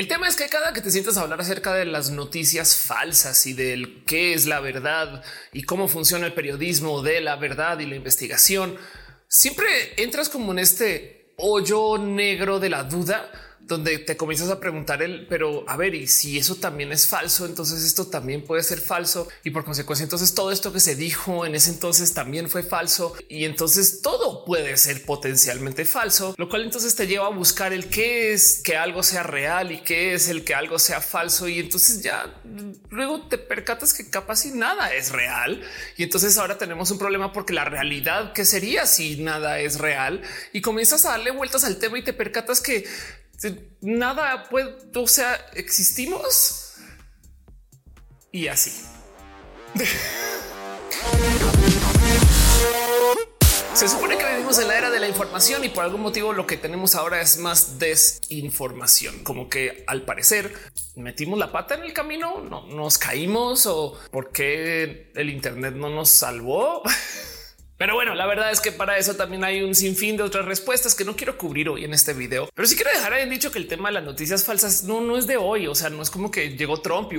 El tema es que cada que te sientas a hablar acerca de las noticias falsas y del qué es la verdad y cómo funciona el periodismo de la verdad y la investigación, siempre entras como en este hoyo negro de la duda donde te comienzas a preguntar el, pero a ver, y si eso también es falso, entonces esto también puede ser falso. Y por consecuencia entonces todo esto que se dijo en ese entonces también fue falso. Y entonces todo puede ser potencialmente falso, lo cual entonces te lleva a buscar el qué es que algo sea real y qué es el que algo sea falso. Y entonces ya luego te percatas que capaz y nada es real. Y entonces ahora tenemos un problema porque la realidad que sería si nada es real y comienzas a darle vueltas al tema y te percatas que nada puede, o sea, existimos y así. Se supone que vivimos en la era de la información y por algún motivo lo que tenemos ahora es más desinformación, como que al parecer metimos la pata en el camino, no nos caímos o por qué el Internet no nos salvó. Pero bueno, la verdad es que para eso también hay un sinfín de otras respuestas que no quiero cubrir hoy en este video. Pero sí quiero dejar en dicho que el tema de las noticias falsas no, no es de hoy. O sea, no es como que llegó Trump y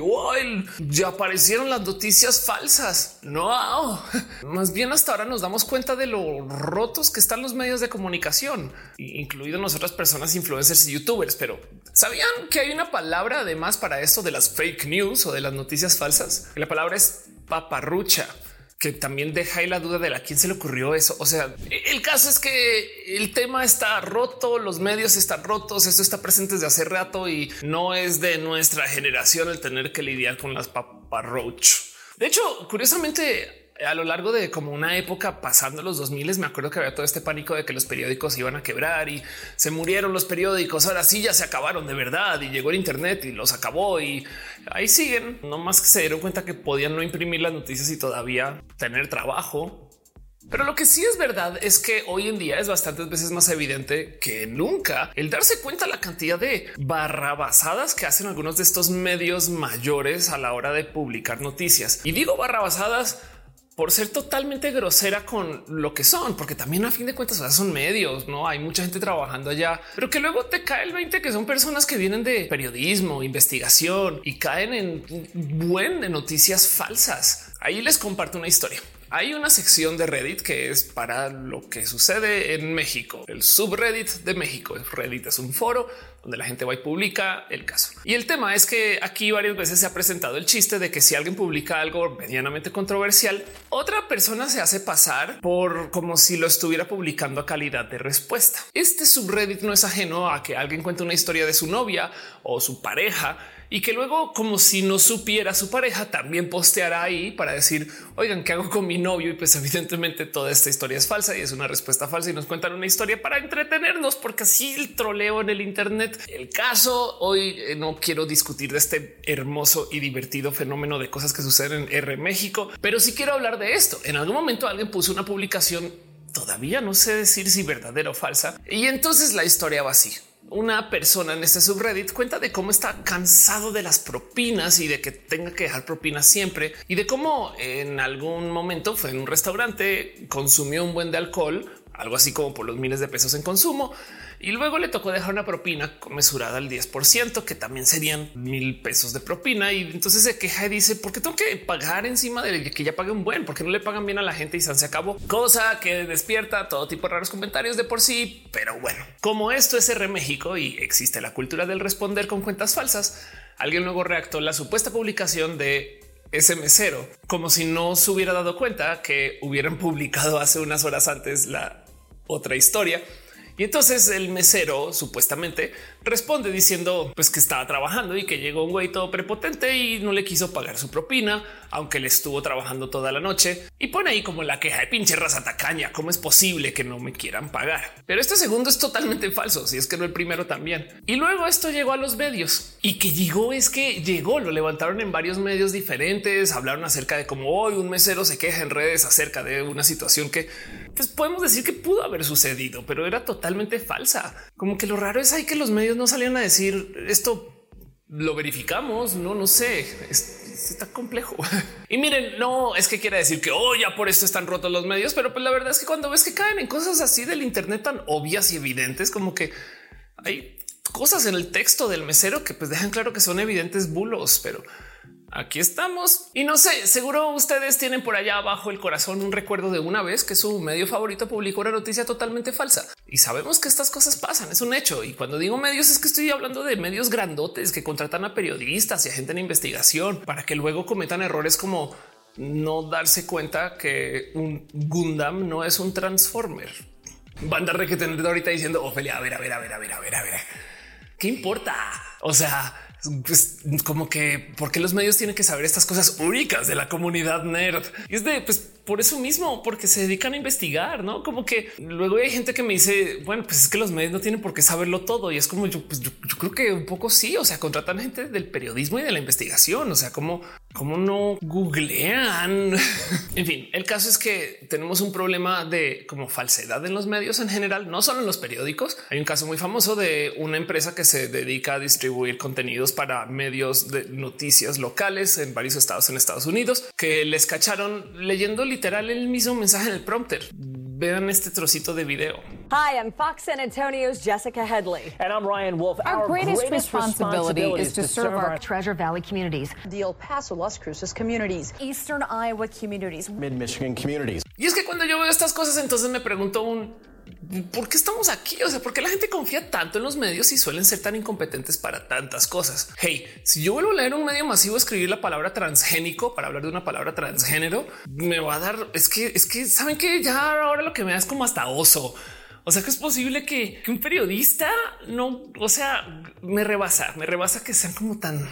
ya aparecieron las noticias falsas. No, más bien hasta ahora nos damos cuenta de lo rotos que están los medios de comunicación, incluido nosotras personas influencers y youtubers. Pero sabían que hay una palabra además para esto de las fake news o de las noticias falsas. La palabra es paparrucha que también deja ahí la duda de a quién se le ocurrió eso. O sea, el caso es que el tema está roto, los medios están rotos, esto está presente desde hace rato y no es de nuestra generación el tener que lidiar con las paparroach. De hecho, curiosamente, a lo largo de como una época pasando los 2000 me acuerdo que había todo este pánico de que los periódicos iban a quebrar y se murieron los periódicos. Ahora sí ya se acabaron de verdad y llegó el Internet y los acabó y ahí siguen. No más que se dieron cuenta que podían no imprimir las noticias y todavía tener trabajo. Pero lo que sí es verdad es que hoy en día es bastantes veces más evidente que nunca el darse cuenta la cantidad de barrabasadas que hacen algunos de estos medios mayores a la hora de publicar noticias. Y digo barrabasadas por ser totalmente grosera con lo que son, porque también a fin de cuentas son medios, no hay mucha gente trabajando allá, pero que luego te cae el 20 que son personas que vienen de periodismo, investigación y caen en buen de noticias falsas. Ahí les comparto una historia. Hay una sección de Reddit que es para lo que sucede en México, el subreddit de México. Reddit es un foro donde la gente va y publica el caso. Y el tema es que aquí varias veces se ha presentado el chiste de que si alguien publica algo medianamente controversial, otra persona se hace pasar por como si lo estuviera publicando a calidad de respuesta. Este subreddit no es ajeno a que alguien cuente una historia de su novia o su pareja y que luego, como si no supiera su pareja, también posteará ahí para decir, oigan, ¿qué hago con mi novio? Y pues evidentemente toda esta historia es falsa y es una respuesta falsa y nos cuentan una historia para entretenernos, porque así el troleo en el Internet. El caso hoy eh, no quiero discutir de este hermoso y divertido fenómeno de cosas que suceden en R México, pero sí quiero hablar de esto. En algún momento alguien puso una publicación todavía no sé decir si verdadera o falsa. Y entonces la historia va así una persona en este subreddit cuenta de cómo está cansado de las propinas y de que tenga que dejar propinas siempre y de cómo en algún momento fue en un restaurante, consumió un buen de alcohol, algo así como por los miles de pesos en consumo y luego le tocó dejar una propina mesurada al 10%, que también serían mil pesos de propina. Y entonces se queja y dice, ¿por qué tengo que pagar encima de que ya pague un buen? Porque no le pagan bien a la gente y se acabó. Cosa que despierta todo tipo de raros comentarios de por sí. Pero bueno, como esto es R México y existe la cultura del responder con cuentas falsas, alguien luego reactó la supuesta publicación de ese mesero, como si no se hubiera dado cuenta que hubieran publicado hace unas horas antes la otra historia. Y entonces el mesero supuestamente responde diciendo pues que estaba trabajando y que llegó un güey todo prepotente y no le quiso pagar su propina, aunque le estuvo trabajando toda la noche y pone ahí como la queja de pinche raza tacaña. ¿Cómo es posible que no me quieran pagar? Pero este segundo es totalmente falso. Si es que no el primero también. Y luego esto llegó a los medios y que llegó es que llegó, lo levantaron en varios medios diferentes, hablaron acerca de cómo hoy un mesero se queja en redes acerca de una situación que pues podemos decir que pudo haber sucedido, pero era totalmente falsa. Como que lo raro es ahí que los medios no salían a decir esto lo verificamos. No, no sé, está complejo. Y miren, no es que quiera decir que oh, ya por esto están rotos los medios, pero pues la verdad es que cuando ves que caen en cosas así del Internet tan obvias y evidentes, como que hay cosas en el texto del mesero que pues dejan claro que son evidentes bulos, pero aquí estamos. Y no sé, seguro ustedes tienen por allá abajo el corazón un recuerdo de una vez que su medio favorito publicó una noticia totalmente falsa. Y sabemos que estas cosas pasan, es un hecho. Y cuando digo medios es que estoy hablando de medios grandotes que contratan a periodistas y a gente en investigación para que luego cometan errores como no darse cuenta que un Gundam no es un Transformer. Re que tener ahorita diciendo Ofelia, a ver, a ver, a ver, a ver, a ver, a ver. ¿Qué importa? O sea, pues, como que porque los medios tienen que saber estas cosas únicas de la comunidad nerd. Y es de pues por eso mismo, porque se dedican a investigar, no como que luego hay gente que me dice, bueno, pues es que los medios no tienen por qué saberlo todo. Y es como yo, pues yo, creo que un poco sí. O sea, contratan gente del periodismo y de la investigación. O sea, como, como no googlean. en fin, el caso es que tenemos un problema de como falsedad en los medios en general, no solo en los periódicos. Hay un caso muy famoso de una empresa que se dedica a distribuir contenidos para medios de noticias locales en varios estados en Estados Unidos que les cacharon leyendo literal el mismo mensaje en el prompter. Vean este trocito de video. Hi, I'm Fox San Antonio's Jessica Headley. And I'm Ryan Wolf. Our, our greatest, greatest responsibility, responsibility, is to serve our, our Treasure Valley communities, the El Paso, Las Cruces communities, Eastern Iowa communities, Mid Michigan communities. Y es que cuando yo veo estas cosas, entonces me pregunto un ¿por qué estamos aquí? O sea, ¿por qué la gente confía tanto en los medios y suelen ser tan incompetentes para tantas cosas? Hey, si yo vuelvo a leer un medio masivo, escribir la palabra transgénico para hablar de una palabra transgénero, me va a dar, es que, es que saben que ya ahora lo que me da es como hasta oso. O sea que es posible que, que un periodista no, o sea, me rebasa, me rebasa que sean como tan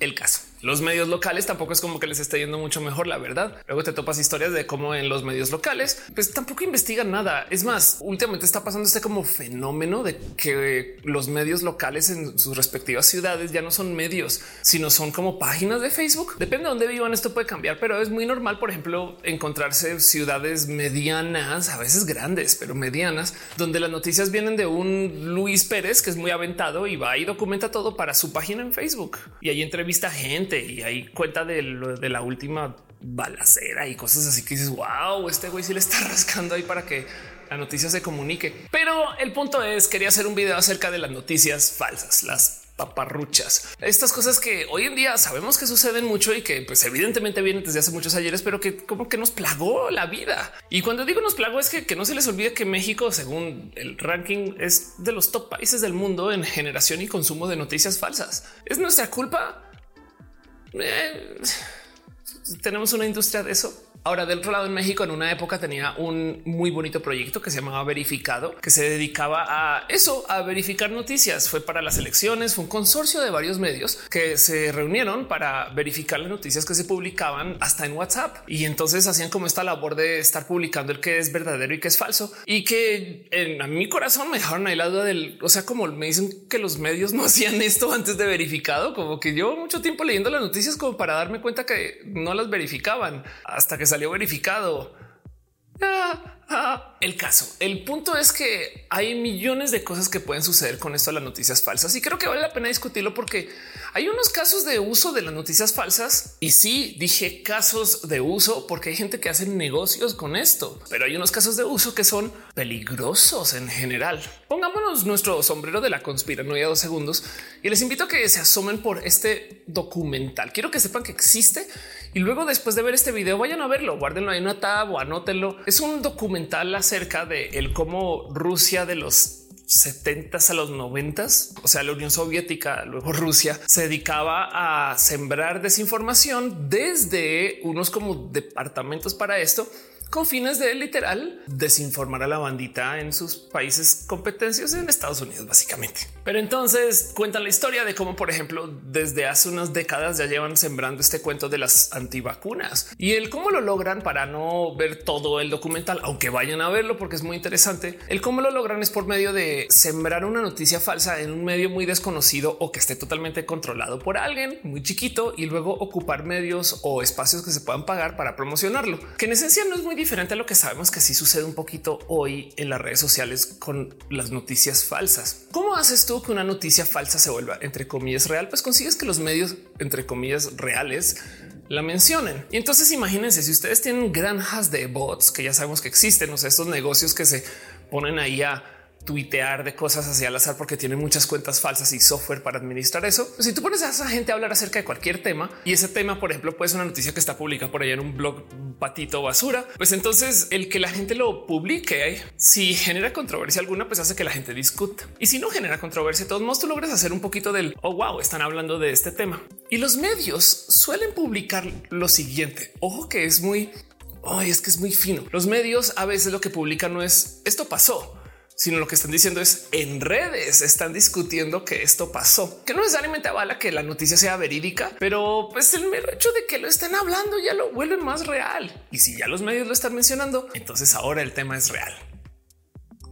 el caso. Los medios locales tampoco es como que les esté yendo mucho mejor, la verdad. Luego te topas historias de cómo en los medios locales, pues tampoco investigan nada. Es más, últimamente está pasando este como fenómeno de que los medios locales en sus respectivas ciudades ya no son medios, sino son como páginas de Facebook. Depende de dónde vivan, esto puede cambiar, pero es muy normal, por ejemplo, encontrarse ciudades medianas, a veces grandes, pero medianas, donde las noticias vienen de un Luis Pérez que es muy aventado y va y documenta todo para su página en Facebook y ahí entrevista gente y hay cuenta de, de la última balacera y cosas así que dices, wow, este güey sí le está rascando ahí para que la noticia se comunique. Pero el punto es, quería hacer un video acerca de las noticias falsas, las paparruchas. Estas cosas que hoy en día sabemos que suceden mucho y que pues evidentemente vienen desde hace muchos ayeres, pero que como que nos plagó la vida. Y cuando digo nos plagó es que, que no se les olvide que México, según el ranking, es de los top países del mundo en generación y consumo de noticias falsas. ¿Es nuestra culpa? Eh, tenemos una industria de eso. Ahora, del otro lado, en México, en una época tenía un muy bonito proyecto que se llamaba Verificado, que se dedicaba a eso, a verificar noticias. Fue para las elecciones, fue un consorcio de varios medios que se reunieron para verificar las noticias que se publicaban hasta en WhatsApp. Y entonces hacían como esta labor de estar publicando el que es verdadero y que es falso. Y que en a mi corazón me dejaron ahí la duda del, o sea, como me dicen que los medios no hacían esto antes de verificado, como que yo mucho tiempo leyendo las noticias como para darme cuenta que no las verificaban hasta que salió verificado. Ah, ah. El caso, el punto es que hay millones de cosas que pueden suceder con esto de las noticias falsas y creo que vale la pena discutirlo porque hay unos casos de uso de las noticias falsas y sí dije casos de uso porque hay gente que hace negocios con esto, pero hay unos casos de uso que son peligrosos en general. Pongámonos nuestro sombrero de la conspiranoia dos segundos y les invito a que se asomen por este documental. Quiero que sepan que existe y luego después de ver este video vayan a verlo, guárdenlo ahí en una tab o anótenlo. Es un documental acerca de el cómo Rusia de los 70 a los 90, o sea, la Unión Soviética, luego Rusia, se dedicaba a sembrar desinformación desde unos como departamentos para esto con fines de literal desinformar a la bandita en sus países competencias en Estados Unidos, básicamente. Pero entonces cuentan la historia de cómo, por ejemplo, desde hace unas décadas ya llevan sembrando este cuento de las antivacunas y el cómo lo logran para no ver todo el documental, aunque vayan a verlo porque es muy interesante. El cómo lo logran es por medio de sembrar una noticia falsa en un medio muy desconocido o que esté totalmente controlado por alguien muy chiquito y luego ocupar medios o espacios que se puedan pagar para promocionarlo, que en esencia no es muy diferente a lo que sabemos que sí sucede un poquito hoy en las redes sociales con las noticias falsas. ¿Cómo haces tú que una noticia falsa se vuelva entre comillas real? Pues consigues que los medios entre comillas reales la mencionen. Y entonces imagínense si ustedes tienen granjas de bots que ya sabemos que existen, o sea, estos negocios que se ponen ahí a tuitear de cosas hacia al azar porque tiene muchas cuentas falsas y software para administrar eso. Pues si tú pones a esa gente a hablar acerca de cualquier tema y ese tema, por ejemplo, puede ser una noticia que está publicada por allá en un blog patito basura, pues entonces el que la gente lo publique, si genera controversia alguna, pues hace que la gente discuta. Y si no genera controversia, de todos modos tú logras hacer un poquito del oh wow, están hablando de este tema. Y los medios suelen publicar lo siguiente. Ojo que es muy, Ay, es que es muy fino. Los medios a veces lo que publican no es esto pasó sino lo que están diciendo es en redes están discutiendo que esto pasó, que no necesariamente avala que la noticia sea verídica, pero pues el mero hecho de que lo estén hablando ya lo vuelve más real. Y si ya los medios lo están mencionando, entonces ahora el tema es real.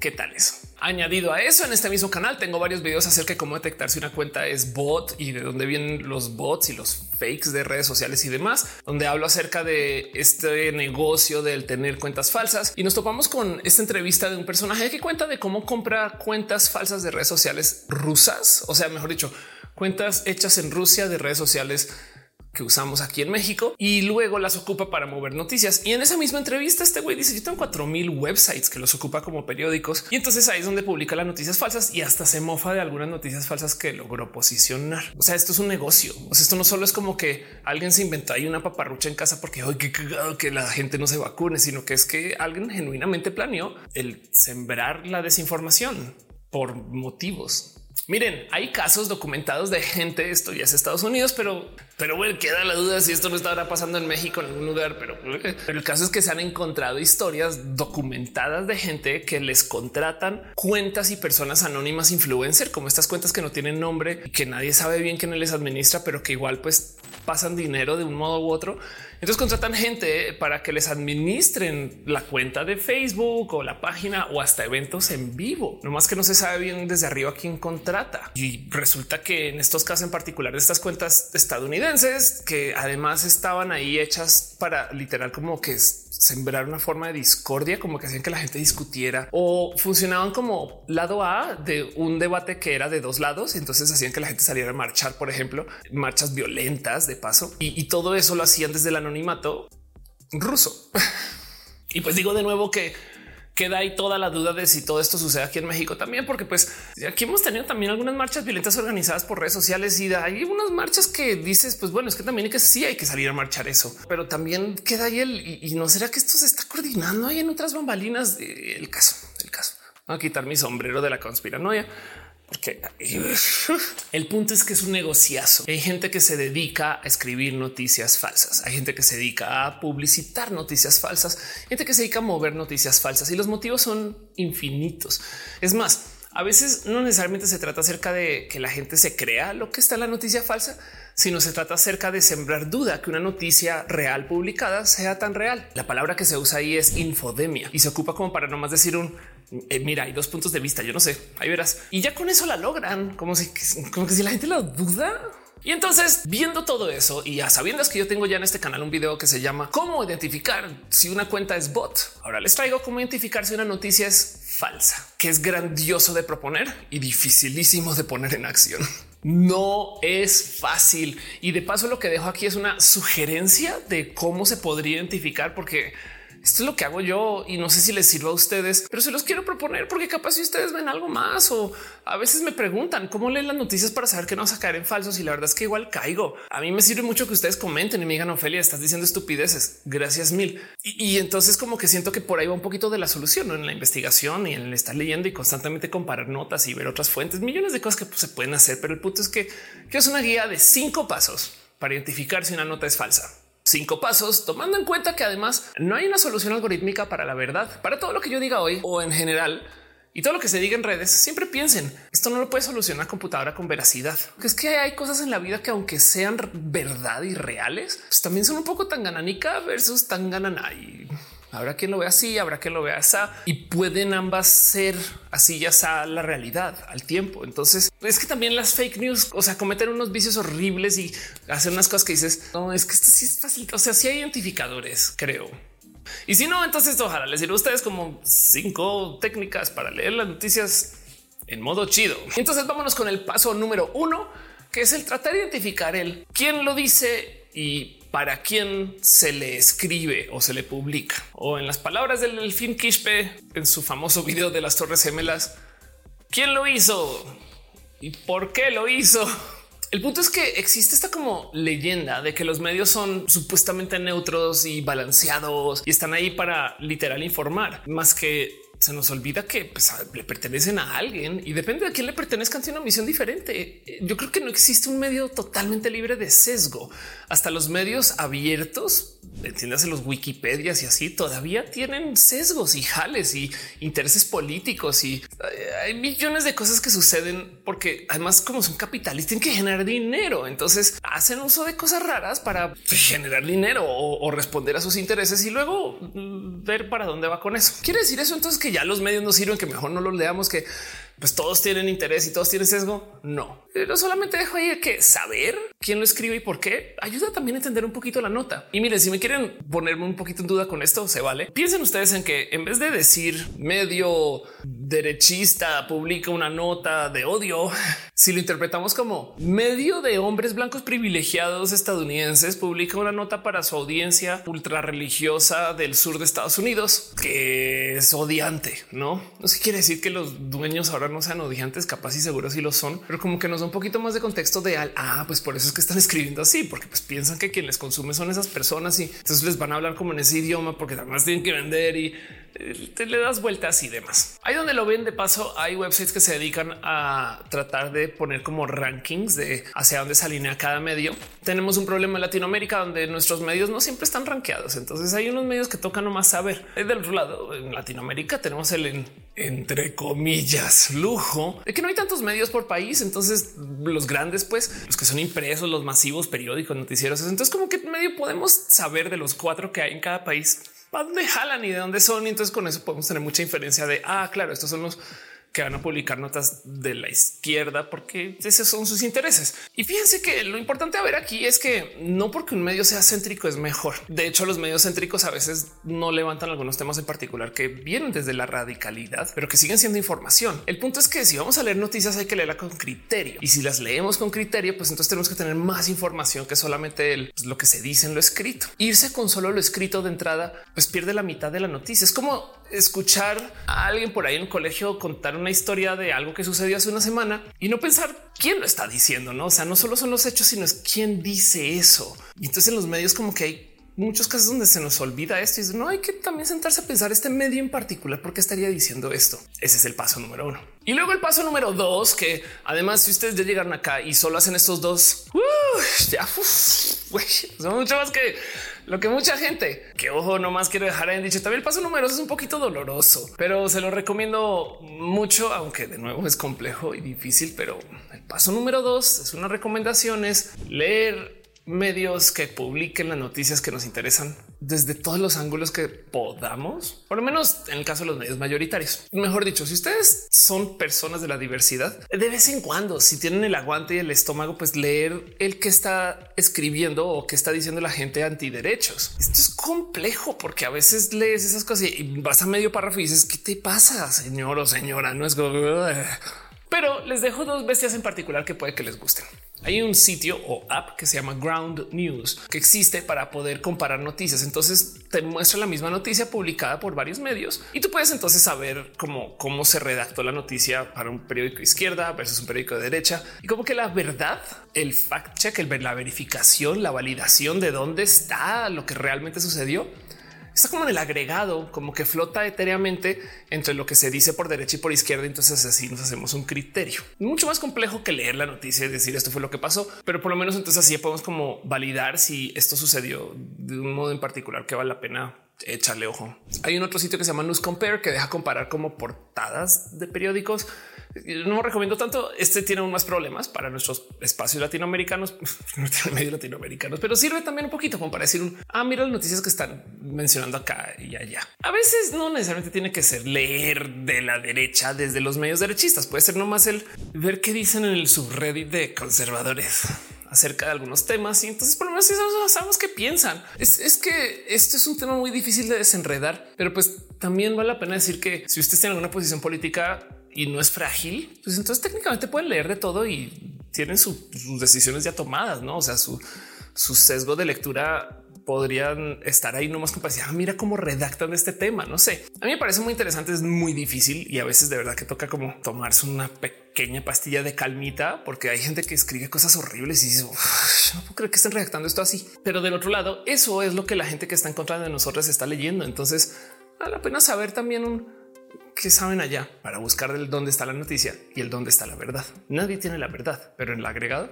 ¿Qué tal eso? Añadido a eso, en este mismo canal tengo varios videos acerca de cómo detectar si una cuenta es bot y de dónde vienen los bots y los fakes de redes sociales y demás, donde hablo acerca de este negocio del tener cuentas falsas. Y nos topamos con esta entrevista de un personaje que cuenta de cómo compra cuentas falsas de redes sociales rusas, o sea, mejor dicho, cuentas hechas en Rusia de redes sociales que usamos aquí en México y luego las ocupa para mover noticias. Y en esa misma entrevista, este güey dice: Yo tengo cuatro mil websites que los ocupa como periódicos. Y entonces ahí es donde publica las noticias falsas y hasta se mofa de algunas noticias falsas que logró posicionar. O sea, esto es un negocio. O sea, esto no solo es como que alguien se inventó ahí una paparrucha en casa porque hoy que la gente no se vacune, sino que es que alguien genuinamente planeó el sembrar la desinformación por motivos Miren, hay casos documentados de gente, esto ya es Estados Unidos, pero, pero bueno, queda la duda si esto no estará pasando en México en algún lugar, pero, pero el caso es que se han encontrado historias documentadas de gente que les contratan cuentas y personas anónimas influencer, como estas cuentas que no tienen nombre y que nadie sabe bien quién les administra, pero que igual pues pasan dinero de un modo u otro entonces contratan gente para que les administren la cuenta de Facebook o la página o hasta eventos en vivo. No más que no se sabe bien desde arriba quién contrata. Y resulta que en estos casos en particular de estas cuentas estadounidenses que además estaban ahí hechas para literal como que sembrar una forma de discordia, como que hacían que la gente discutiera o funcionaban como lado A de un debate que era de dos lados. Y entonces hacían que la gente saliera a marchar, por ejemplo, marchas violentas de paso y, todo eso lo hacían desde la anonimato ruso. y pues digo de nuevo que queda ahí toda la duda de si todo esto sucede aquí en México también, porque pues aquí hemos tenido también algunas marchas violentas organizadas por redes sociales y hay unas marchas que dices, pues bueno, es que también hay que sí hay que salir a marchar eso, pero también queda ahí el y, no será que esto se está coordinando ahí en otras bambalinas. El caso, el caso. a quitar mi sombrero de la conspiranoia porque el punto es que es un negociazo. Hay gente que se dedica a escribir noticias falsas. Hay gente que se dedica a publicitar noticias falsas, gente que se dedica a mover noticias falsas y los motivos son infinitos. Es más, a veces no necesariamente se trata acerca de que la gente se crea lo que está en la noticia falsa, sino se trata acerca de sembrar duda que una noticia real publicada sea tan real. La palabra que se usa ahí es infodemia y se ocupa como para no más decir un eh, mira, hay dos puntos de vista. Yo no sé, ahí verás. Y ya con eso la logran, como si, como que si la gente lo duda. Y entonces, viendo todo eso y a sabiendas que yo tengo ya en este canal un video que se llama cómo identificar si una cuenta es bot. Ahora les traigo cómo identificar si una noticia es falsa, que es grandioso de proponer y dificilísimo de poner en acción. No es fácil. Y de paso lo que dejo aquí es una sugerencia de cómo se podría identificar, porque esto es lo que hago yo y no sé si les sirva a ustedes, pero se los quiero proponer porque capaz si ustedes ven algo más o a veces me preguntan cómo leen las noticias para saber que no vas a caer en falsos y la verdad es que igual caigo. A mí me sirve mucho que ustedes comenten y me digan Ofelia, estás diciendo estupideces. Gracias mil. Y, entonces como que siento que por ahí va un poquito de la solución en la investigación y en estar leyendo y constantemente comparar notas y ver otras fuentes, millones de cosas que pues, se pueden hacer. Pero el punto es que, que es una guía de cinco pasos para identificar si una nota es falsa cinco pasos, tomando en cuenta que además no hay una solución algorítmica para la verdad. Para todo lo que yo diga hoy o en general y todo lo que se diga en redes, siempre piensen esto no lo puede solucionar computadora con veracidad. Que es que hay cosas en la vida que, aunque sean verdad y reales, pues también son un poco tan gananica versus tan ganana. Habrá quien lo vea así, habrá quien lo vea así y pueden ambas ser así ya sea la realidad al tiempo. Entonces es que también las fake news, o sea, cometer unos vicios horribles y hacer unas cosas que dices, no, es que esto sí es fácil. O sea, si hay identificadores, creo. Y si no, entonces ojalá les diré a ustedes como cinco técnicas para leer las noticias en modo chido. Entonces vámonos con el paso número uno, que es el tratar de identificar el quién lo dice y para quién se le escribe o se le publica. O en las palabras del Delfín Quispe en su famoso video de las Torres Gemelas, ¿Quién lo hizo? ¿Y por qué lo hizo? El punto es que existe esta como leyenda de que los medios son supuestamente neutros y balanceados y están ahí para literal informar más que se nos olvida que pues, le pertenecen a alguien y depende de quién le pertenezcan, tiene una misión diferente. Yo creo que no existe un medio totalmente libre de sesgo. Hasta los medios abiertos entiéndase los Wikipedias y así todavía tienen sesgos y jales y intereses políticos y eh, hay millones de cosas que suceden porque además como son capitalistas tienen que generar dinero. Entonces hacen uso de cosas raras para generar dinero o, responder a sus intereses y luego mm, ver para dónde va con eso. Quiere decir eso entonces que ya los medios no sirven, que mejor no los leamos, que pues todos tienen interés y todos tienen sesgo. No, pero solamente dejo ahí que saber quién lo escribe y por qué ayuda también a entender un poquito la nota. Y miren, si me quieren ponerme un poquito en duda con esto, se vale. Piensen ustedes en que en vez de decir medio derechista publica una nota de odio, si lo interpretamos como medio de hombres blancos privilegiados estadounidenses publica una nota para su audiencia ultra religiosa del sur de Estados Unidos que es odiante, no? No se quiere decir que los dueños ahora no sean odiantes, capaz y seguros si lo son, pero como que nos da un poquito más de contexto de al ah, pues por eso es que están escribiendo así, porque pues piensan que quien les consume son esas personas y entonces les van a hablar como en ese idioma porque además tienen que vender y te le das vueltas y demás. Ahí donde lo ven de paso, hay websites que se dedican a tratar de poner como rankings de hacia dónde se alinea cada medio. Tenemos un problema en Latinoamérica donde nuestros medios no siempre están rankeados. Entonces hay unos medios que tocan nomás saber. Del otro lado, en Latinoamérica tenemos el entre comillas lujo de que no hay tantos medios por país. Entonces los grandes, pues los que son impresos, los masivos, periódicos, noticieros. Entonces como que medio podemos saber de los cuatro que hay en cada país para dónde jalan y de dónde son. Y entonces con eso podemos tener mucha inferencia de, ah, claro, estos son los que van a publicar notas de la izquierda porque esos son sus intereses. Y fíjense que lo importante a ver aquí es que no porque un medio sea céntrico es mejor. De hecho, los medios céntricos a veces no levantan algunos temas en particular que vienen desde la radicalidad, pero que siguen siendo información. El punto es que si vamos a leer noticias hay que leerla con criterio y si las leemos con criterio, pues entonces tenemos que tener más información que solamente pues, lo que se dice en lo escrito. Irse con solo lo escrito de entrada, pues pierde la mitad de la noticia. Es como escuchar a alguien por ahí en el colegio contar una historia de algo que sucedió hace una semana y no pensar quién lo está diciendo, no? O sea, no solo son los hechos, sino es quién dice eso. Y entonces en los medios, como que hay muchos casos donde se nos olvida esto y no hay que también sentarse a pensar este medio en particular porque estaría diciendo esto. Ese es el paso número uno. Y luego el paso número dos, que además si ustedes ya llegaron acá y solo hacen estos dos, ya son mucho más que lo que mucha gente que ojo, no más quiero dejar en dicho. También el paso número dos es un poquito doloroso, pero se lo recomiendo mucho, aunque de nuevo es complejo y difícil. Pero el paso número dos es una recomendación es leer medios que publiquen las noticias que nos interesan desde todos los ángulos que podamos, por lo menos en el caso de los medios mayoritarios. Mejor dicho, si ustedes son personas de la diversidad, de vez en cuando, si tienen el aguante y el estómago, pues leer el que está escribiendo o que está diciendo la gente antiderechos. Esto es complejo porque a veces lees esas cosas y vas a medio párrafo y dices, ¿qué te pasa, señor o señora? No es... Pero les dejo dos bestias en particular que puede que les gusten. Hay un sitio o app que se llama Ground News que existe para poder comparar noticias. Entonces te muestra la misma noticia publicada por varios medios y tú puedes entonces saber cómo, cómo se redactó la noticia para un periódico izquierda versus un periódico de derecha y como que la verdad, el fact check, el, la verificación, la validación de dónde está lo que realmente sucedió está como en el agregado, como que flota etéreamente entre lo que se dice por derecha y por izquierda. Entonces así nos hacemos un criterio mucho más complejo que leer la noticia y decir esto fue lo que pasó, pero por lo menos entonces así podemos como validar si esto sucedió de un modo en particular que vale la pena echarle ojo. Hay un otro sitio que se llama News Compare que deja comparar como portadas de periódicos no recomiendo tanto. Este tiene aún más problemas para nuestros espacios latinoamericanos, medio latinoamericanos, pero sirve también un poquito como para decir un ah, mira las noticias que están mencionando acá y allá. A veces no necesariamente tiene que ser leer de la derecha desde los medios derechistas. Puede ser nomás el ver qué dicen en el subreddit de conservadores acerca de algunos temas y entonces por lo menos sabemos qué piensan. Es, es, que esto es un tema muy difícil de desenredar, pero pues también vale la pena decir que si usted tiene alguna posición política y no es frágil, pues entonces técnicamente pueden leer de todo y tienen sus decisiones ya tomadas, no? O sea, su, su sesgo de lectura podrían estar ahí nomás decir, ah, mira cómo redactan este tema. No sé. A mí me parece muy interesante, es muy difícil y a veces de verdad que toca como tomarse una pequeña pastilla de calmita, porque hay gente que escribe cosas horribles y dice, no puedo creer que estén redactando esto así. Pero del otro lado, eso es lo que la gente que está en contra de nosotros está leyendo. Entonces, vale la pena saber también un qué saben allá para buscar el dónde está la noticia y el dónde está la verdad. Nadie tiene la verdad, pero en el agregado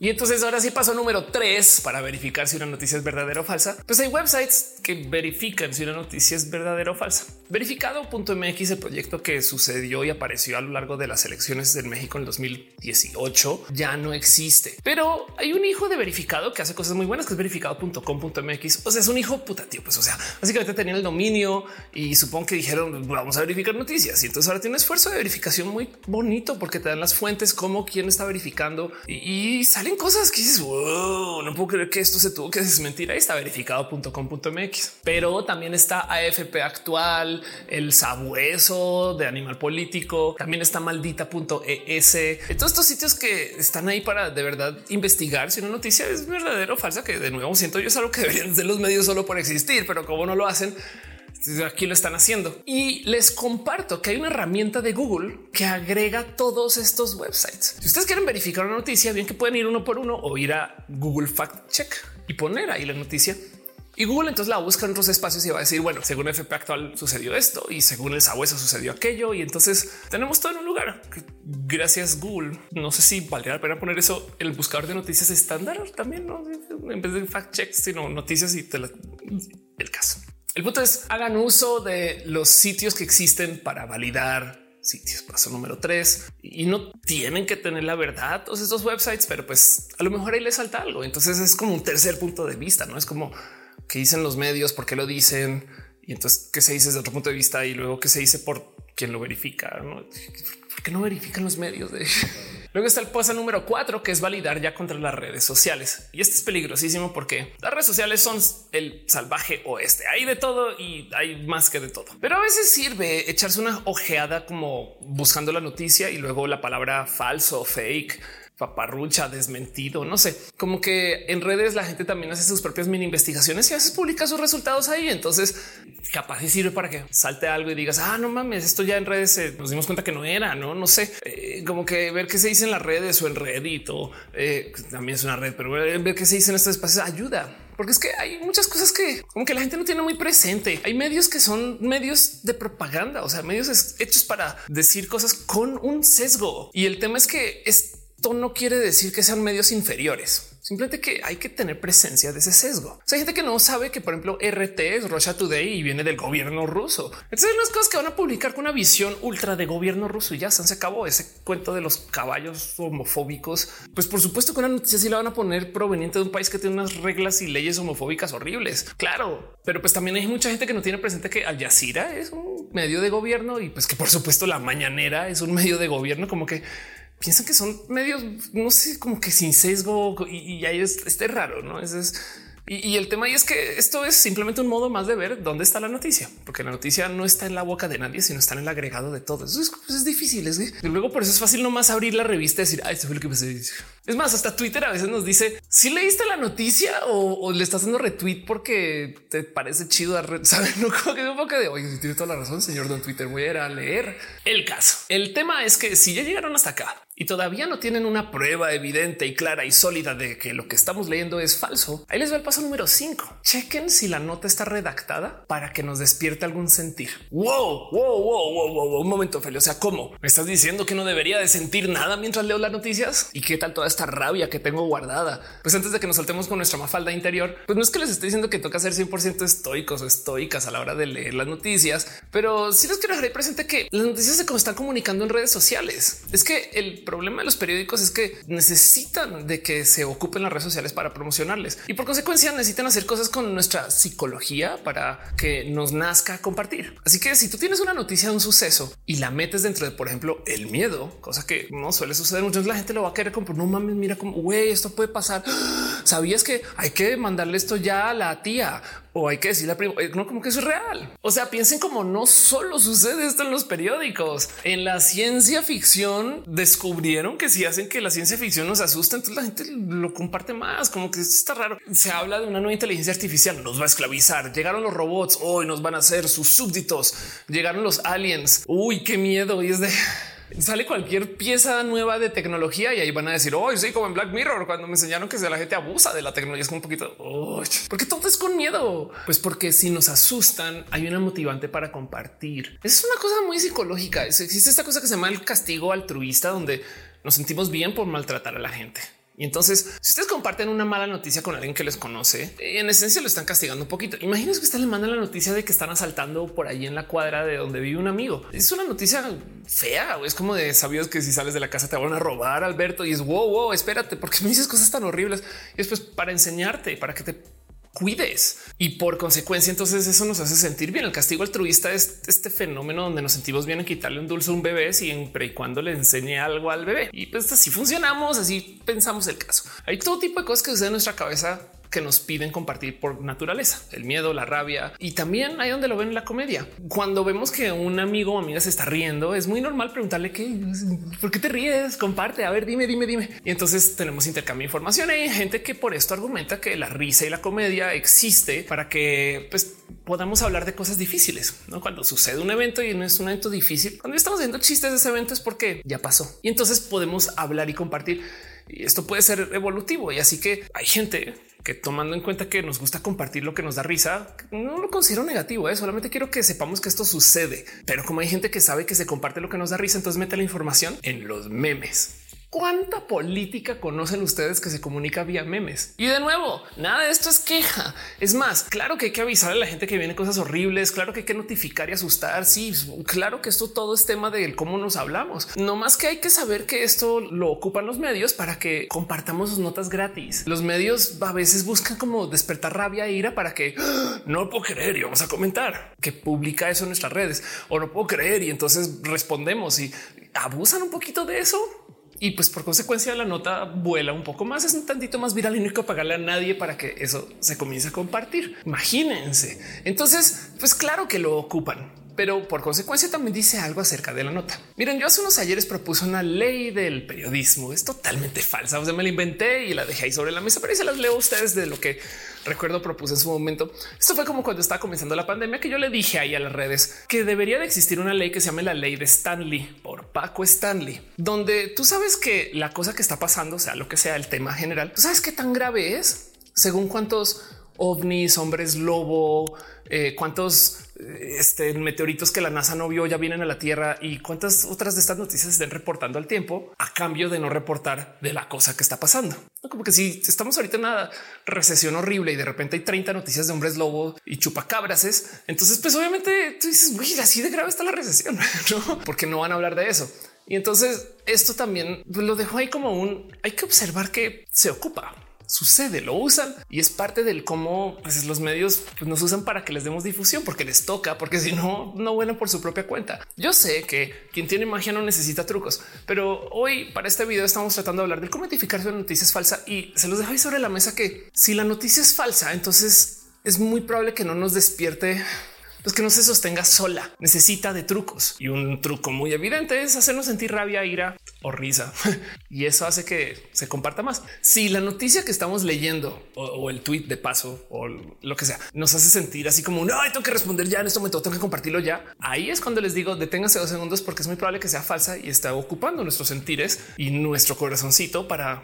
y entonces ahora sí paso número tres para verificar si una noticia es verdadera o falsa. Pues hay websites que verifican si una noticia es verdadera o falsa. Verificado.mx, el proyecto que sucedió y apareció a lo largo de las elecciones del México en 2018, ya no existe. Pero hay un hijo de verificado que hace cosas muy buenas, que es verificado.com.mx. O sea, es un hijo puta tío. Pues o sea, básicamente tenían el dominio y supongo que dijeron vamos a verificar noticias. Y entonces ahora tiene un esfuerzo de verificación muy bonito porque te dan las fuentes, como quién está verificando y sale cosas que dices, no puedo creer que esto se tuvo que desmentir. Ahí está verificado.com.mx, pero también está AFP actual, el sabueso de animal político, también está maldita.es. Todos estos sitios que están ahí para de verdad investigar si una noticia es verdadera o falsa, que de nuevo siento yo es algo que deberían ser los medios solo por existir, pero como no lo hacen, aquí lo están haciendo y les comparto que hay una herramienta de Google que agrega todos estos websites. Si ustedes quieren verificar una noticia, bien que pueden ir uno por uno o ir a Google Fact Check y poner ahí la noticia. Y Google entonces la busca en otros espacios y va a decir, bueno, según FP actual sucedió esto y según el sabueso sucedió aquello. Y entonces tenemos todo en un lugar. Gracias Google. No sé si valdría la pena poner eso en el buscador de noticias estándar también, ¿no? en vez de fact check, sino noticias y te el caso. El punto es hagan uso de los sitios que existen para validar sitios. Paso número tres y no tienen que tener la verdad todos estos websites, pero pues a lo mejor ahí les salta algo. Entonces es como un tercer punto de vista, no es como que dicen los medios, por qué lo dicen y entonces qué se dice desde otro punto de vista y luego qué se dice por quien lo verifica. ¿no? ¿Por qué no verifican los medios de Luego está el paso número cuatro, que es validar ya contra las redes sociales. Y este es peligrosísimo porque las redes sociales son el salvaje oeste. Hay de todo y hay más que de todo. Pero a veces sirve echarse una ojeada como buscando la noticia y luego la palabra falso, fake paparrucha, desmentido, no sé, como que en redes la gente también hace sus propias mini investigaciones y a veces publica sus resultados ahí. Entonces, capaz y sirve para que salte algo y digas, ah, no mames, esto ya en redes eh, nos dimos cuenta que no era, no, no sé, eh, como que ver qué se dice en las redes o en Reddit o eh, también es una red, pero ver qué se dice en estos espacios ayuda porque es que hay muchas cosas que como que la gente no tiene muy presente. Hay medios que son medios de propaganda, o sea, medios hechos para decir cosas con un sesgo. Y el tema es que es esto no quiere decir que sean medios inferiores. Simplemente que hay que tener presencia de ese sesgo. hay gente que no sabe que, por ejemplo, RT es Russia Today y viene del gobierno ruso. Entonces, unas cosas que van a publicar con una visión ultra de gobierno ruso y ya se acabó ese cuento de los caballos homofóbicos. Pues, por supuesto, que una noticia sí la van a poner proveniente de un país que tiene unas reglas y leyes homofóbicas horribles. Claro, pero pues también hay mucha gente que no tiene presente que Al Jazeera es un medio de gobierno y pues que, por supuesto, la mañanera es un medio de gobierno, como que piensan que son medios, no sé, como que sin sesgo y, ahí es, este raro, ¿no? Es, es y, el tema ahí es que esto es simplemente un modo más de ver dónde está la noticia, porque la noticia no está en la boca de nadie, sino está en el agregado de todo. Eso es, pues, difícil. Es y luego por eso es fácil nomás abrir la revista y decir, ay, esto fue lo que pasé. Es más, hasta Twitter a veces nos dice si leíste la noticia o, le estás haciendo retweet porque te parece chido. Saben, no como que un poco de oye, tiene toda la razón, señor Don Twitter. Voy a ir a leer el caso. El tema es que si ya llegaron hasta acá y todavía no tienen una prueba evidente y clara y sólida de que lo que estamos leyendo es falso, ahí les va el paso número 5. Chequen si la nota está redactada para que nos despierte algún sentir. Wow, wow, wow, wow, wow, un momento, Feli. O sea, ¿cómo me estás diciendo que no debería de sentir nada mientras leo las noticias? ¿Y qué tal toda esta rabia que tengo guardada? Pues antes de que nos saltemos con nuestra mafalda interior, pues no es que les estoy diciendo que toca ser 100% estoicos o estoicas a la hora de leer las noticias, pero sí les quiero dejar presente que las noticias se están comunicando en redes sociales. Es que el problema de los periódicos es que necesitan de que se ocupen las redes sociales para promocionarles y por consecuencia necesitan hacer cosas con nuestra psicología para que nos nazca compartir. Así que si tú tienes una noticia de un suceso y la metes dentro de, por ejemplo, el miedo, cosa que no suele suceder mucho, la gente lo va a querer como no mames, mira cómo güey, esto puede pasar. Sabías que hay que mandarle esto ya a la tía o hay que decirle a eh, no como que eso es real. O sea, piensen como no solo sucede esto en los periódicos, en la ciencia ficción descubrieron que si hacen que la ciencia ficción nos asusta, entonces la gente lo comparte más, como que está raro. Se habla de una nueva inteligencia artificial, nos va a esclavizar. Llegaron los robots, hoy nos van a hacer sus súbditos. Llegaron los aliens. Uy, qué miedo. Y es de sale cualquier pieza nueva de tecnología y ahí van a decir hoy sí, como en Black Mirror, cuando me enseñaron que la gente abusa de la tecnología, es como un poquito porque todo es con miedo. Pues porque si nos asustan, hay una motivante para compartir. Es una cosa muy psicológica. Existe esta cosa que se llama el castigo altruista, donde nos sentimos bien por maltratar a la gente. Y entonces, si ustedes comparten una mala noticia con alguien que les conoce, en esencia lo están castigando un poquito. Imagínense que usted le manda la noticia de que están asaltando por ahí en la cuadra de donde vive un amigo. Es una noticia fea. o Es como de sabios que si sales de la casa te van a robar, Alberto. Y es wow, wow, espérate, porque me dices cosas tan horribles. Y después para enseñarte, para que te cuides y por consecuencia entonces eso nos hace sentir bien. El castigo altruista es este fenómeno donde nos sentimos bien en quitarle un dulce a un bebé siempre y cuando le enseñe algo al bebé. Y pues así funcionamos, así pensamos el caso. Hay todo tipo de cosas que suceden en nuestra cabeza que nos piden compartir por naturaleza, el miedo, la rabia y también hay donde lo ven en la comedia. Cuando vemos que un amigo o amiga se está riendo, es muy normal preguntarle qué, por qué te ríes, comparte, a ver, dime, dime, dime. Y entonces tenemos intercambio de información. Hay gente que por esto argumenta que la risa y la comedia existe para que pues, podamos hablar de cosas difíciles. ¿no? Cuando sucede un evento y no es un evento difícil, cuando estamos viendo chistes de ese evento es porque ya pasó y entonces podemos hablar y compartir. Y esto puede ser evolutivo. Y así que hay gente que tomando en cuenta que nos gusta compartir lo que nos da risa, no lo considero negativo. ¿eh? Solamente quiero que sepamos que esto sucede. Pero como hay gente que sabe que se comparte lo que nos da risa, entonces mete la información en los memes. ¿Cuánta política conocen ustedes que se comunica vía memes? Y de nuevo, nada de esto es queja. Es más, claro que hay que avisar a la gente que vienen cosas horribles, claro que hay que notificar y asustar. Sí, claro que esto todo es tema de cómo nos hablamos. No más que hay que saber que esto lo ocupan los medios para que compartamos sus notas gratis. Los medios a veces buscan como despertar rabia e ira para que ¡Ah! no puedo creer y vamos a comentar que publica eso en nuestras redes o no puedo creer y entonces respondemos y abusan un poquito de eso y pues por consecuencia la nota vuela un poco más, es un tantito más viral y no hay que pagarle a nadie para que eso se comience a compartir. Imagínense. Entonces, pues claro que lo ocupan pero por consecuencia también dice algo acerca de la nota. Miren, yo hace unos ayeres propuse una ley del periodismo. Es totalmente falsa. O sea, me la inventé y la dejé ahí sobre la mesa, pero se las leo a ustedes de lo que recuerdo propuse en su momento. Esto fue como cuando estaba comenzando la pandemia que yo le dije ahí a las redes que debería de existir una ley que se llame la ley de Stanley por Paco Stanley, donde tú sabes que la cosa que está pasando, sea lo que sea el tema general, sabes qué tan grave es según cuántos ovnis, hombres lobo, eh, cuántos este, meteoritos que la NASA no vio ya vienen a la Tierra y cuántas otras de estas noticias estén reportando al tiempo a cambio de no reportar de la cosa que está pasando. Como que si estamos ahorita en una recesión horrible y de repente hay 30 noticias de hombres lobo y chupacabrases, entonces pues obviamente tú dices, güey, así de grave está la recesión, ¿no? Porque no van a hablar de eso. Y entonces esto también lo dejo ahí como un, hay que observar que se ocupa sucede, lo usan y es parte del cómo pues, los medios pues, nos usan para que les demos difusión, porque les toca, porque si no, no vuelan por su propia cuenta. Yo sé que quien tiene magia no necesita trucos, pero hoy para este video estamos tratando de hablar de cómo identificar si noticia es falsa y se los dejo ahí sobre la mesa que si la noticia es falsa, entonces es muy probable que no nos despierte pues que no se sostenga sola, necesita de trucos y un truco muy evidente es hacernos sentir rabia, ira o risa y eso hace que se comparta más. Si la noticia que estamos leyendo o, el tweet de paso o lo que sea nos hace sentir así como no tengo que responder ya en este momento, tengo que compartirlo ya. Ahí es cuando les digo deténganse dos segundos porque es muy probable que sea falsa y está ocupando nuestros sentires y nuestro corazoncito para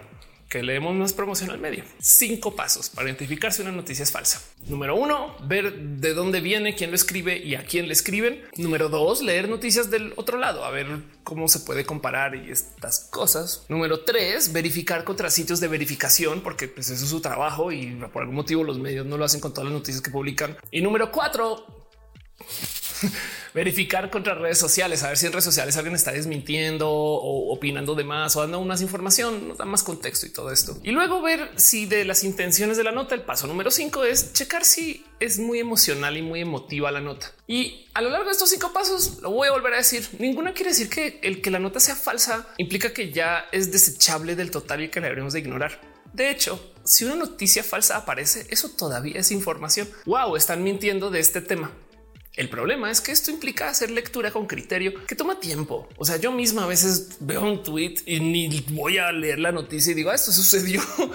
que leemos más promoción al medio. Cinco pasos para identificar si una noticia es falsa. Número uno, ver de dónde viene, quién lo escribe y a quién le escriben. Número dos, leer noticias del otro lado, a ver cómo se puede comparar y estas cosas. Número tres, verificar contra sitios de verificación, porque pues, eso es su trabajo y por algún motivo los medios no lo hacen con todas las noticias que publican. Y número cuatro, verificar contra redes sociales, a ver si en redes sociales alguien está desmintiendo o opinando de más o dando más información, nos da más contexto y todo esto. Y luego ver si de las intenciones de la nota, el paso número cinco es checar si es muy emocional y muy emotiva la nota. Y a lo largo de estos cinco pasos, lo voy a volver a decir, ninguna quiere decir que el que la nota sea falsa implica que ya es desechable del total y que la deberíamos de ignorar. De hecho, si una noticia falsa aparece, eso todavía es información. Wow, están mintiendo de este tema. El problema es que esto implica hacer lectura con criterio que toma tiempo. O sea, yo misma a veces veo un tweet y ni voy a leer la noticia y digo ah, esto sucedió.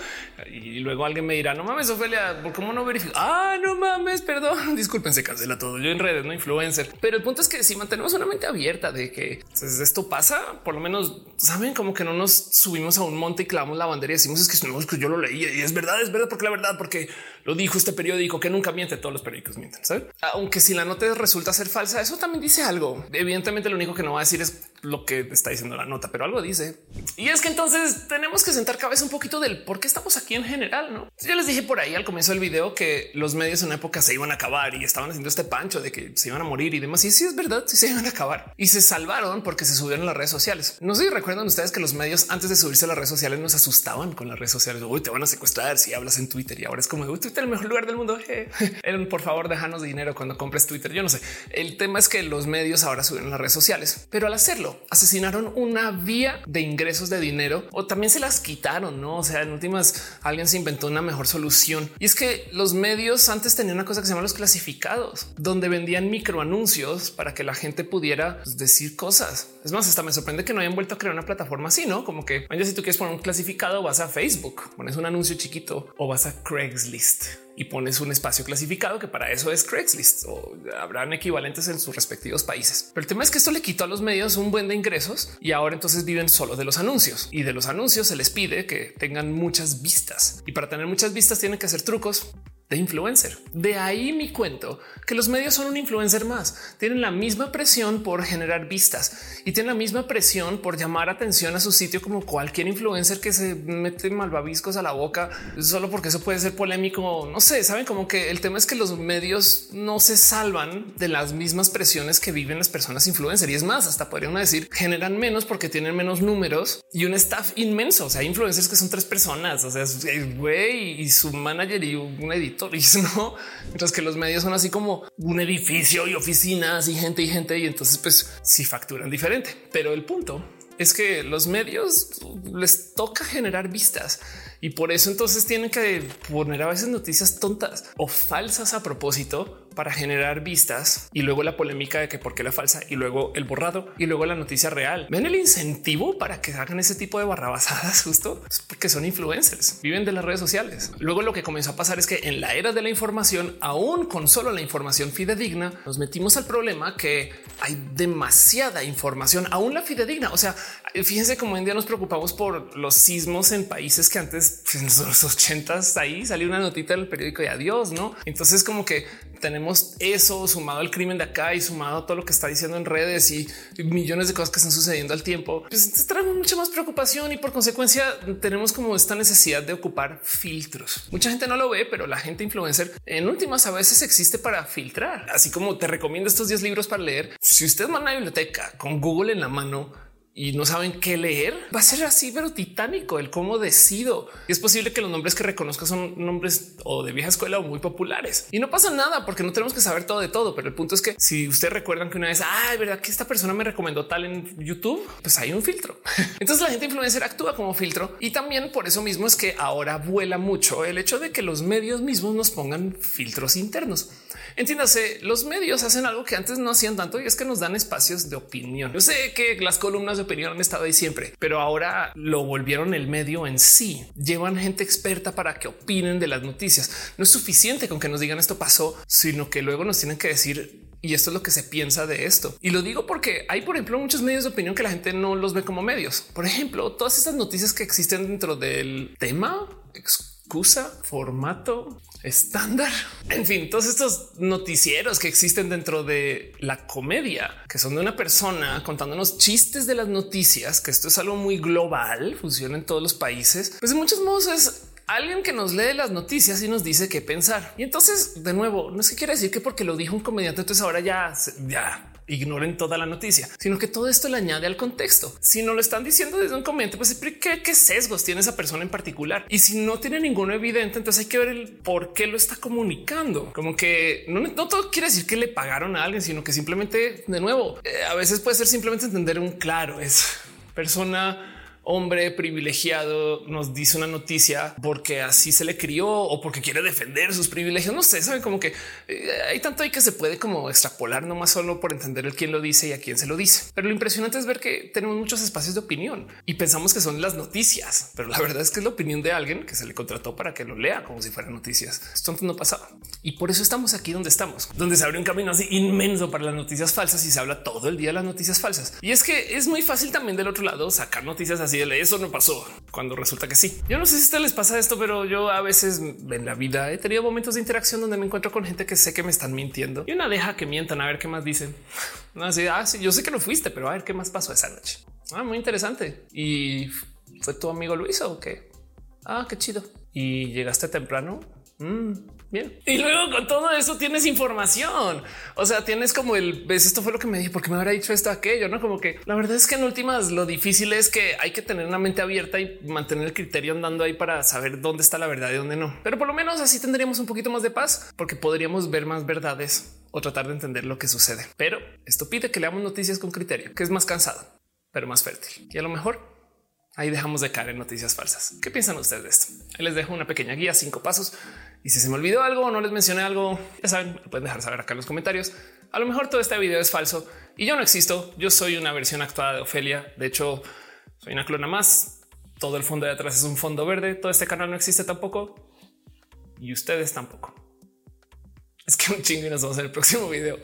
Y luego alguien me dirá no mames, Ofelia, ¿por cómo no verifico? Ah, no mames, perdón. Disculpen, se cancela todo. Yo en redes, no influencer, pero el punto es que si mantenemos una mente abierta de que pues, esto pasa, por lo menos saben como que no nos subimos a un monte y clavamos la bandera y decimos es que yo lo leí y es verdad, es verdad, porque la verdad, porque lo dijo este periódico que nunca miente. Todos los periódicos mienten, ¿sabes? Aunque si la nota resulta ser falsa, eso también dice algo. Evidentemente lo único que no va a decir es lo que está diciendo la nota, pero algo dice. Y es que entonces tenemos que sentar cabeza un poquito del por qué estamos aquí en general, ¿no? Yo les dije por ahí al comienzo del video que los medios en época se iban a acabar y estaban haciendo este pancho de que se iban a morir y demás. Y sí es verdad, sí se iban a acabar. Y se salvaron porque se subieron a las redes sociales. No sé si recuerdan ustedes que los medios antes de subirse a las redes sociales nos asustaban con las redes sociales. Uy, te van a secuestrar si hablas en Twitter y ahora es como Twitter el mejor lugar del mundo. por favor, déjanos dinero cuando compres Twitter. Yo no sé. El tema es que los medios ahora suben las redes sociales, pero al hacerlo asesinaron una vía de ingresos de dinero o también se las quitaron. No, o sea, en últimas alguien se inventó una mejor solución y es que los medios antes tenían una cosa que se llama los clasificados, donde vendían microanuncios para que la gente pudiera pues, decir cosas. Es más, hasta me sorprende que no hayan vuelto a crear una plataforma así, no como que si tú quieres poner un clasificado, vas a Facebook, pones un anuncio chiquito o vas a Craigslist y pones un espacio clasificado que para eso es Craigslist o habrán equivalentes en sus respectivos países. Pero el tema es que esto le quitó a los medios un buen de ingresos y ahora entonces viven solo de los anuncios. Y de los anuncios se les pide que tengan muchas vistas. Y para tener muchas vistas tienen que hacer trucos de influencer. De ahí mi cuento que los medios son un influencer más. Tienen la misma presión por generar vistas y tienen la misma presión por llamar atención a su sitio como cualquier influencer que se mete malvaviscos a la boca solo porque eso puede ser polémico. No sé, saben como que el tema es que los medios no se salvan de las mismas presiones que viven las personas influencer y es más, hasta podrían decir generan menos porque tienen menos números y un staff inmenso. O sea, influencers que son tres personas, o sea, güey y su manager y un editor turismo, mientras que los medios son así como un edificio y oficinas y gente y gente y entonces pues facturan diferente. Pero el punto es que los medios les toca generar vistas y por eso entonces tienen que poner a veces noticias tontas o falsas a propósito para generar vistas y luego la polémica de que por qué la falsa y luego el borrado y luego la noticia real. Ven el incentivo para que hagan ese tipo de barrabasadas justo porque son influencers, viven de las redes sociales. Luego lo que comenzó a pasar es que en la era de la información, aún con solo la información fidedigna, nos metimos al problema que hay demasiada información, aún la fidedigna. O sea, fíjense cómo en día nos preocupamos por los sismos en países que antes en los ochentas ahí salió una notita del periódico y adiós, no? Entonces como que tenemos eso sumado al crimen de acá y sumado a todo lo que está diciendo en redes y millones de cosas que están sucediendo al tiempo, pues traemos mucha más preocupación y por consecuencia tenemos como esta necesidad de ocupar filtros. Mucha gente no lo ve, pero la gente influencer en últimas a veces existe para filtrar. Así como te recomiendo estos 10 libros para leer. Si usted va a una biblioteca con Google en la mano, y no saben qué leer, va a ser así, pero titánico el cómo decido. Y es posible que los nombres que reconozca son nombres o de vieja escuela o muy populares y no pasa nada porque no tenemos que saber todo de todo. Pero el punto es que si ustedes recuerdan que una vez, ay, verdad que esta persona me recomendó tal en YouTube, pues hay un filtro. Entonces la gente influencer actúa como filtro y también por eso mismo es que ahora vuela mucho el hecho de que los medios mismos nos pongan filtros internos. Entiéndase, los medios hacen algo que antes no hacían tanto y es que nos dan espacios de opinión. Yo sé que las columnas de opinión han estado ahí siempre, pero ahora lo volvieron el medio en sí. Llevan gente experta para que opinen de las noticias. No es suficiente con que nos digan esto pasó, sino que luego nos tienen que decir y esto es lo que se piensa de esto. Y lo digo porque hay, por ejemplo, muchos medios de opinión que la gente no los ve como medios. Por ejemplo, todas estas noticias que existen dentro del tema, excusa, formato, estándar. En fin, todos estos noticieros que existen dentro de la comedia, que son de una persona contándonos chistes de las noticias, que esto es algo muy global, funciona en todos los países, pues de muchos modos es alguien que nos lee las noticias y nos dice qué pensar. Y entonces, de nuevo, no es que quiere decir que porque lo dijo un comediante, entonces ahora ya, ya ignoren toda la noticia, sino que todo esto le añade al contexto. Si no lo están diciendo desde un comentario, pues ¿qué, sesgos tiene esa persona en particular? Y si no tiene ninguno evidente, entonces hay que ver el por qué lo está comunicando. Como que no, no todo quiere decir que le pagaron a alguien, sino que simplemente, de nuevo, eh, a veces puede ser simplemente entender un claro, es persona hombre privilegiado nos dice una noticia porque así se le crió o porque quiere defender sus privilegios. No sé, saben como que eh, hay tanto ahí que se puede como extrapolar no más solo por entender el quién lo dice y a quién se lo dice. Pero lo impresionante es ver que tenemos muchos espacios de opinión y pensamos que son las noticias, pero la verdad es que es la opinión de alguien que se le contrató para que lo lea como si fueran noticias. Esto antes no pasaba y por eso estamos aquí donde estamos, donde se abre un camino así inmenso para las noticias falsas y se habla todo el día de las noticias falsas. Y es que es muy fácil también del otro lado sacar noticias así eso no pasó cuando resulta que sí. Yo no sé si a ustedes les pasa esto, pero yo a veces en la vida he tenido momentos de interacción donde me encuentro con gente que sé que me están mintiendo y una deja que mientan a ver qué más dicen. Así, ah, yo sé que no fuiste, pero a ver qué más pasó esa noche. Ah, muy interesante. Y fue tu amigo Luis o qué? Ah, qué chido. Y llegaste temprano. Mm, bien. Y luego con todo eso tienes información. O sea, tienes como el ves, esto fue lo que me dije, porque me habrá dicho esto, aquello, no como que la verdad es que en últimas lo difícil es que hay que tener una mente abierta y mantener el criterio andando ahí para saber dónde está la verdad y dónde no. Pero por lo menos así tendríamos un poquito más de paz porque podríamos ver más verdades o tratar de entender lo que sucede. Pero esto pide que leamos noticias con criterio, que es más cansado, pero más fértil. Y a lo mejor Ahí dejamos de caer en noticias falsas. ¿Qué piensan ustedes de esto? Les dejo una pequeña guía, cinco pasos. Y si se me olvidó algo o no les mencioné algo, ya saben, lo pueden dejar saber acá en los comentarios. A lo mejor todo este video es falso y yo no existo. Yo soy una versión actuada de Ofelia. De hecho, soy una clona más. Todo el fondo de atrás es un fondo verde. Todo este canal no existe tampoco y ustedes tampoco. Es que un chingo y nos vemos en el próximo video.